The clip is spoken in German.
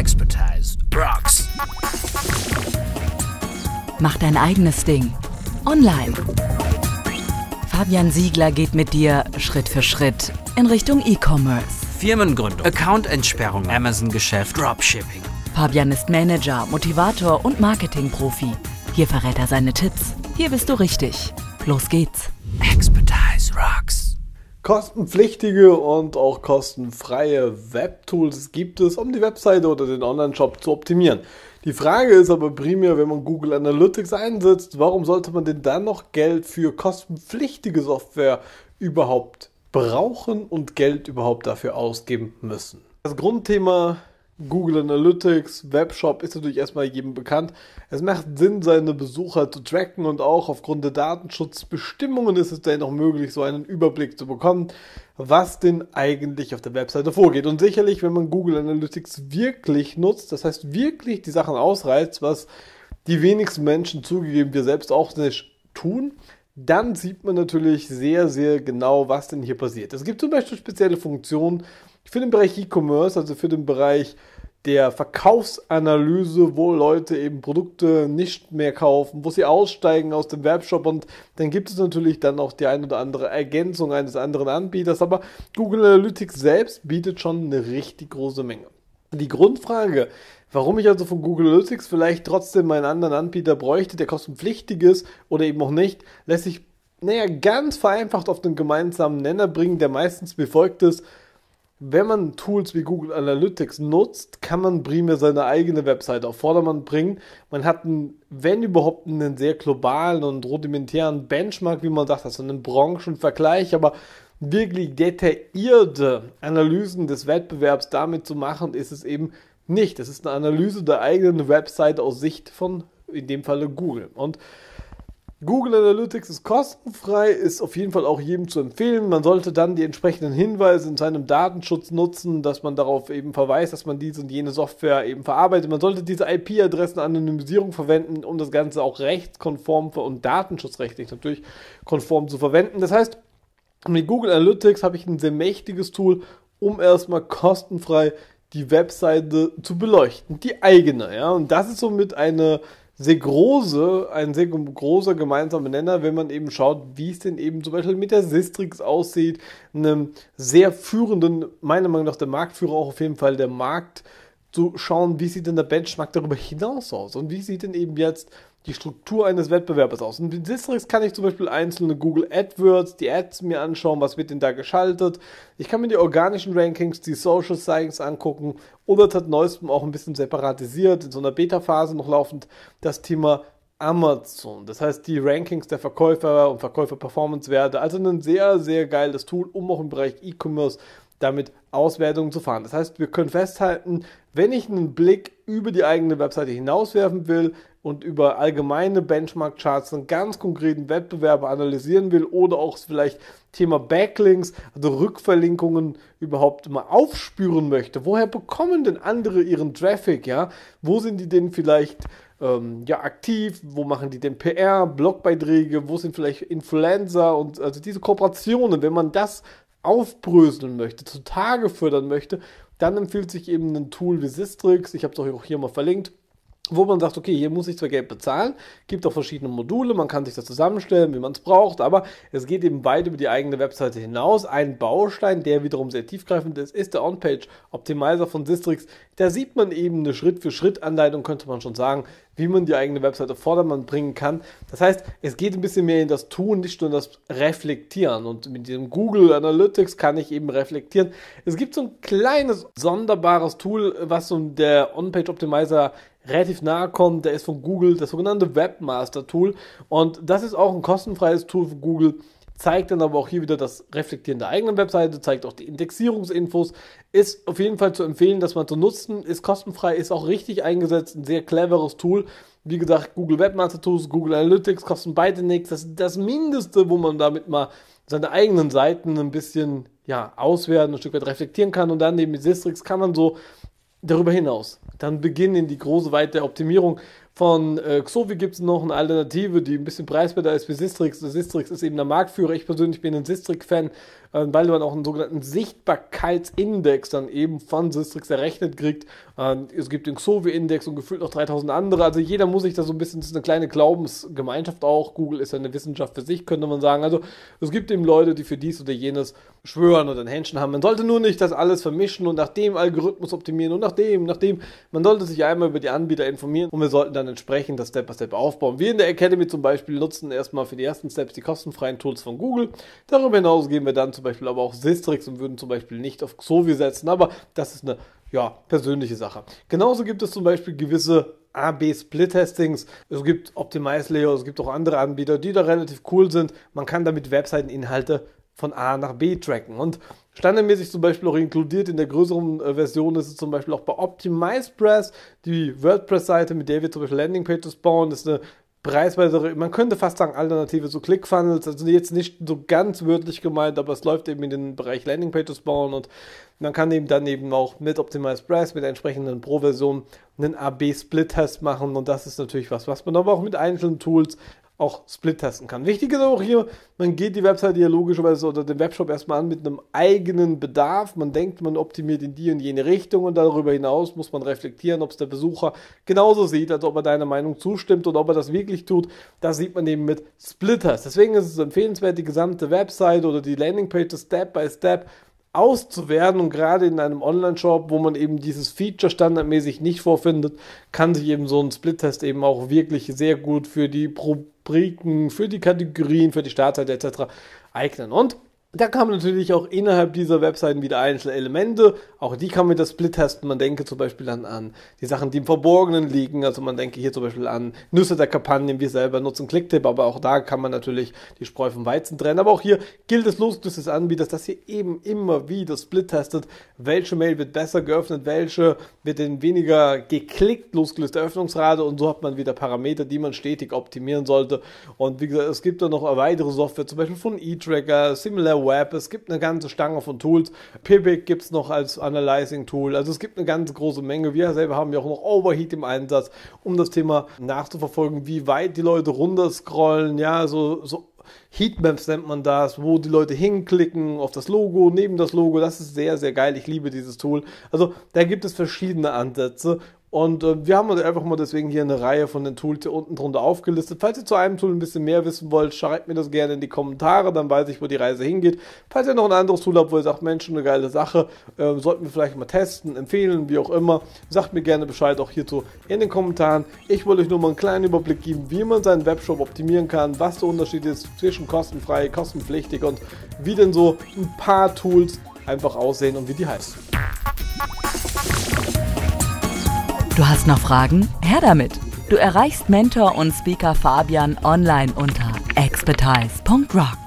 Expertise rocks. Mach dein eigenes Ding. Online. Fabian Siegler geht mit dir Schritt für Schritt in Richtung E-Commerce. Firmengründung, Accountentsperrung, Amazon-Geschäft, Dropshipping. Fabian ist Manager, Motivator und Marketingprofi. Hier verrät er seine Tipps. Hier bist du richtig. Los geht's. Expertise. Kostenpflichtige und auch kostenfreie Webtools gibt es, um die Webseite oder den Online-Shop zu optimieren. Die Frage ist aber primär, wenn man Google Analytics einsetzt, warum sollte man denn dann noch Geld für kostenpflichtige Software überhaupt brauchen und Geld überhaupt dafür ausgeben müssen? Das Grundthema Google Analytics, Webshop ist natürlich erstmal jedem bekannt. Es macht Sinn, seine Besucher zu tracken und auch aufgrund der Datenschutzbestimmungen ist es dann auch möglich, so einen Überblick zu bekommen, was denn eigentlich auf der Webseite vorgeht. Und sicherlich, wenn man Google Analytics wirklich nutzt, das heißt wirklich die Sachen ausreizt, was die wenigsten Menschen zugegeben wir selbst auch nicht tun, dann sieht man natürlich sehr, sehr genau, was denn hier passiert. Es gibt zum Beispiel spezielle Funktionen für den Bereich E-Commerce, also für den Bereich der Verkaufsanalyse, wo Leute eben Produkte nicht mehr kaufen, wo sie aussteigen aus dem Webshop und dann gibt es natürlich dann auch die ein oder andere Ergänzung eines anderen Anbieters, aber Google Analytics selbst bietet schon eine richtig große Menge. Die Grundfrage, warum ich also von Google Analytics vielleicht trotzdem einen anderen Anbieter bräuchte, der kostenpflichtig ist oder eben auch nicht, lässt sich naja, ganz vereinfacht auf den gemeinsamen Nenner bringen, der meistens befolgt ist, wenn man Tools wie Google Analytics nutzt, kann man primär seine eigene Webseite auf Vordermann bringen. Man hat, einen, wenn überhaupt, einen sehr globalen und rudimentären Benchmark, wie man sagt, also einen Branchenvergleich, aber wirklich detaillierte Analysen des Wettbewerbs damit zu machen, ist es eben nicht. Es ist eine Analyse der eigenen Webseite aus Sicht von, in dem Falle Google. Und Google Analytics ist kostenfrei, ist auf jeden Fall auch jedem zu empfehlen. Man sollte dann die entsprechenden Hinweise in seinem Datenschutz nutzen, dass man darauf eben verweist, dass man diese und jene Software eben verarbeitet. Man sollte diese IP-Adressen-Anonymisierung verwenden, um das Ganze auch rechtskonform und datenschutzrechtlich natürlich konform zu verwenden. Das heißt, mit Google Analytics habe ich ein sehr mächtiges Tool, um erstmal kostenfrei die Webseite zu beleuchten, die eigene, ja. Und das ist somit eine sehr große, ein sehr großer gemeinsamer Nenner, wenn man eben schaut, wie es denn eben zum Beispiel mit der Sistrix aussieht, einem sehr führenden, meiner Meinung nach der Marktführer auch auf jeden Fall der Markt, zu schauen, wie sieht denn der Benchmark darüber hinaus aus und wie sieht denn eben jetzt die Struktur eines Wettbewerbers aus. Und in Sistrix kann ich zum Beispiel einzelne Google AdWords, die Ads mir anschauen, was wird denn da geschaltet. Ich kann mir die organischen Rankings, die Social Science angucken oder seit neuestem auch ein bisschen separatisiert, in so einer Beta-Phase noch laufend, das Thema Amazon. Das heißt, die Rankings der Verkäufer und Verkäufer-Performance-Werte. Also ein sehr, sehr geiles Tool, um auch im Bereich E-Commerce damit Auswertungen zu fahren. Das heißt, wir können festhalten, wenn ich einen Blick über die eigene Webseite hinauswerfen will und über allgemeine Benchmark-Charts einen ganz konkreten Wettbewerber analysieren will oder auch vielleicht Thema Backlinks, also Rückverlinkungen überhaupt mal aufspüren möchte, woher bekommen denn andere ihren Traffic, ja? Wo sind die denn vielleicht ähm, ja, aktiv, wo machen die denn PR, Blogbeiträge, wo sind vielleicht Influencer und also diese Kooperationen, wenn man das aufbröseln möchte, zutage fördern möchte, dann empfiehlt sich eben ein Tool wie Sistrix, ich habe es auch hier mal verlinkt, wo man sagt, okay, hier muss ich zwar Geld bezahlen, gibt auch verschiedene Module, man kann sich das zusammenstellen, wie man es braucht, aber es geht eben weit über die eigene Webseite hinaus. Ein Baustein, der wiederum sehr tiefgreifend ist, ist der On-Page Optimizer von Sistrix. Da sieht man eben eine Schritt-für-Schritt-Anleitung, könnte man schon sagen, wie man die eigene Webseite Vordermann bringen kann. Das heißt, es geht ein bisschen mehr in das Tun, nicht nur in das Reflektieren. Und mit dem Google Analytics kann ich eben reflektieren. Es gibt so ein kleines, sonderbares Tool, was so der On-Page Optimizer relativ nahe kommt. Der ist von Google, das sogenannte Webmaster Tool. Und das ist auch ein kostenfreies Tool von Google. Zeigt dann aber auch hier wieder das Reflektieren der eigenen Webseite, zeigt auch die Indexierungsinfos. Ist auf jeden Fall zu empfehlen, dass man zu nutzen. Ist kostenfrei, ist auch richtig eingesetzt. Ein sehr cleveres Tool. Wie gesagt, Google Webmaster Tools, Google Analytics kosten beide nichts. Das ist das Mindeste, wo man damit mal seine eigenen Seiten ein bisschen ja, auswerten, ein Stück weit reflektieren kann. Und dann neben Sistrix kann man so darüber hinaus dann beginnen die große, weite Optimierung Von äh, Xovi gibt es noch eine Alternative, die ein bisschen preiswerter ist wie Sistrix. Sistrix ist eben der Marktführer. Ich persönlich bin ein Sistrix-Fan, äh, weil man auch einen sogenannten Sichtbarkeitsindex dann eben von Sistrix errechnet kriegt. Äh, es gibt den Xovi-Index und gefühlt noch 3000 andere. Also jeder muss sich da so ein bisschen, das ist eine kleine Glaubensgemeinschaft auch. Google ist ja eine Wissenschaft für sich, könnte man sagen. Also es gibt eben Leute, die für dies oder jenes schwören oder ein Händchen haben. Man sollte nur nicht das alles vermischen und nach dem Algorithmus optimieren und nach dem, nach dem. Man sollte sich einmal über die Anbieter informieren und wir sollten dann entsprechend das Step by Step aufbauen. Wir in der Academy zum Beispiel nutzen erstmal für die ersten Steps die kostenfreien Tools von Google. Darüber hinaus gehen wir dann zum Beispiel aber auch Sistrix und würden zum Beispiel nicht auf Xovi setzen, aber das ist eine ja, persönliche Sache. Genauso gibt es zum Beispiel gewisse A-B-Split-Testings. Es gibt Optimize Layer, es gibt auch andere Anbieter, die da relativ cool sind. Man kann damit Webseiteninhalte von A nach B tracken. Und standardmäßig zum Beispiel auch inkludiert in der größeren äh, Version ist es zum Beispiel auch bei OptimizePress, die WordPress-Seite, mit der wir zum Beispiel Landingpages bauen, ist eine preisweise, man könnte fast sagen Alternative zu ClickFunnels, also jetzt nicht so ganz wörtlich gemeint, aber es läuft eben in den Bereich Landingpages bauen. Und man kann eben dann eben auch mit OptimizePress, mit der entsprechenden Pro-Version einen AB-Split-Test machen. Und das ist natürlich was, was man aber auch mit einzelnen Tools auch Split testen kann. Wichtig ist auch hier, man geht die Webseite ja logischerweise oder den Webshop erstmal an mit einem eigenen Bedarf. Man denkt, man optimiert in die und jene Richtung und darüber hinaus muss man reflektieren, ob es der Besucher genauso sieht, als ob er deiner Meinung zustimmt und ob er das wirklich tut. Das sieht man eben mit Splitters. Deswegen ist es empfehlenswert, die gesamte Webseite oder die Landingpage Step by Step auszuwerten und gerade in einem Online-Shop, wo man eben dieses Feature standardmäßig nicht vorfindet, kann sich eben so ein Split-Test eben auch wirklich sehr gut für die Rubriken, für die Kategorien, für die Startseite etc. eignen. Und da kann man natürlich auch innerhalb dieser Webseiten wieder einzelne Elemente, auch die kann man das Split testen. Man denke zum Beispiel dann an die Sachen, die im Verborgenen liegen. Also man denke hier zum Beispiel an Nüsse der Kampagnen, wir selber nutzen Clicktip, aber auch da kann man natürlich die Spreu vom Weizen trennen. Aber auch hier gilt es losgelöst des Anbieters, dass ihr eben immer wieder Split testet, welche Mail wird besser geöffnet, welche wird in weniger geklickt, losgelöste Öffnungsrate und so hat man wieder Parameter, die man stetig optimieren sollte. Und wie gesagt, es gibt da noch weitere Software, zum Beispiel von eTracker, Similar Web, es gibt eine ganze Stange von Tools. Pibic gibt es noch als Analyzing-Tool. Also es gibt eine ganz große Menge. Wir selber haben ja auch noch Overheat im Einsatz, um das Thema nachzuverfolgen, wie weit die Leute runterscrollen. Ja, so, so Heatmaps nennt man das, wo die Leute hinklicken auf das Logo, neben das Logo. Das ist sehr, sehr geil. Ich liebe dieses Tool. Also da gibt es verschiedene Ansätze und äh, wir haben uns einfach mal deswegen hier eine Reihe von den Tools hier unten drunter aufgelistet. Falls ihr zu einem Tool ein bisschen mehr wissen wollt, schreibt mir das gerne in die Kommentare, dann weiß ich, wo die Reise hingeht. Falls ihr noch ein anderes Tool habt, wo ihr sagt, Mensch, eine geile Sache, äh, sollten wir vielleicht mal testen, empfehlen, wie auch immer, sagt mir gerne Bescheid auch hierzu in den Kommentaren. Ich wollte euch nur mal einen kleinen Überblick geben, wie man seinen Webshop optimieren kann, was der Unterschied ist zwischen kostenfrei, kostenpflichtig und wie denn so ein paar Tools einfach aussehen und wie die heißen. Du hast noch Fragen? Her damit! Du erreichst Mentor und Speaker Fabian online unter expertise.rocks.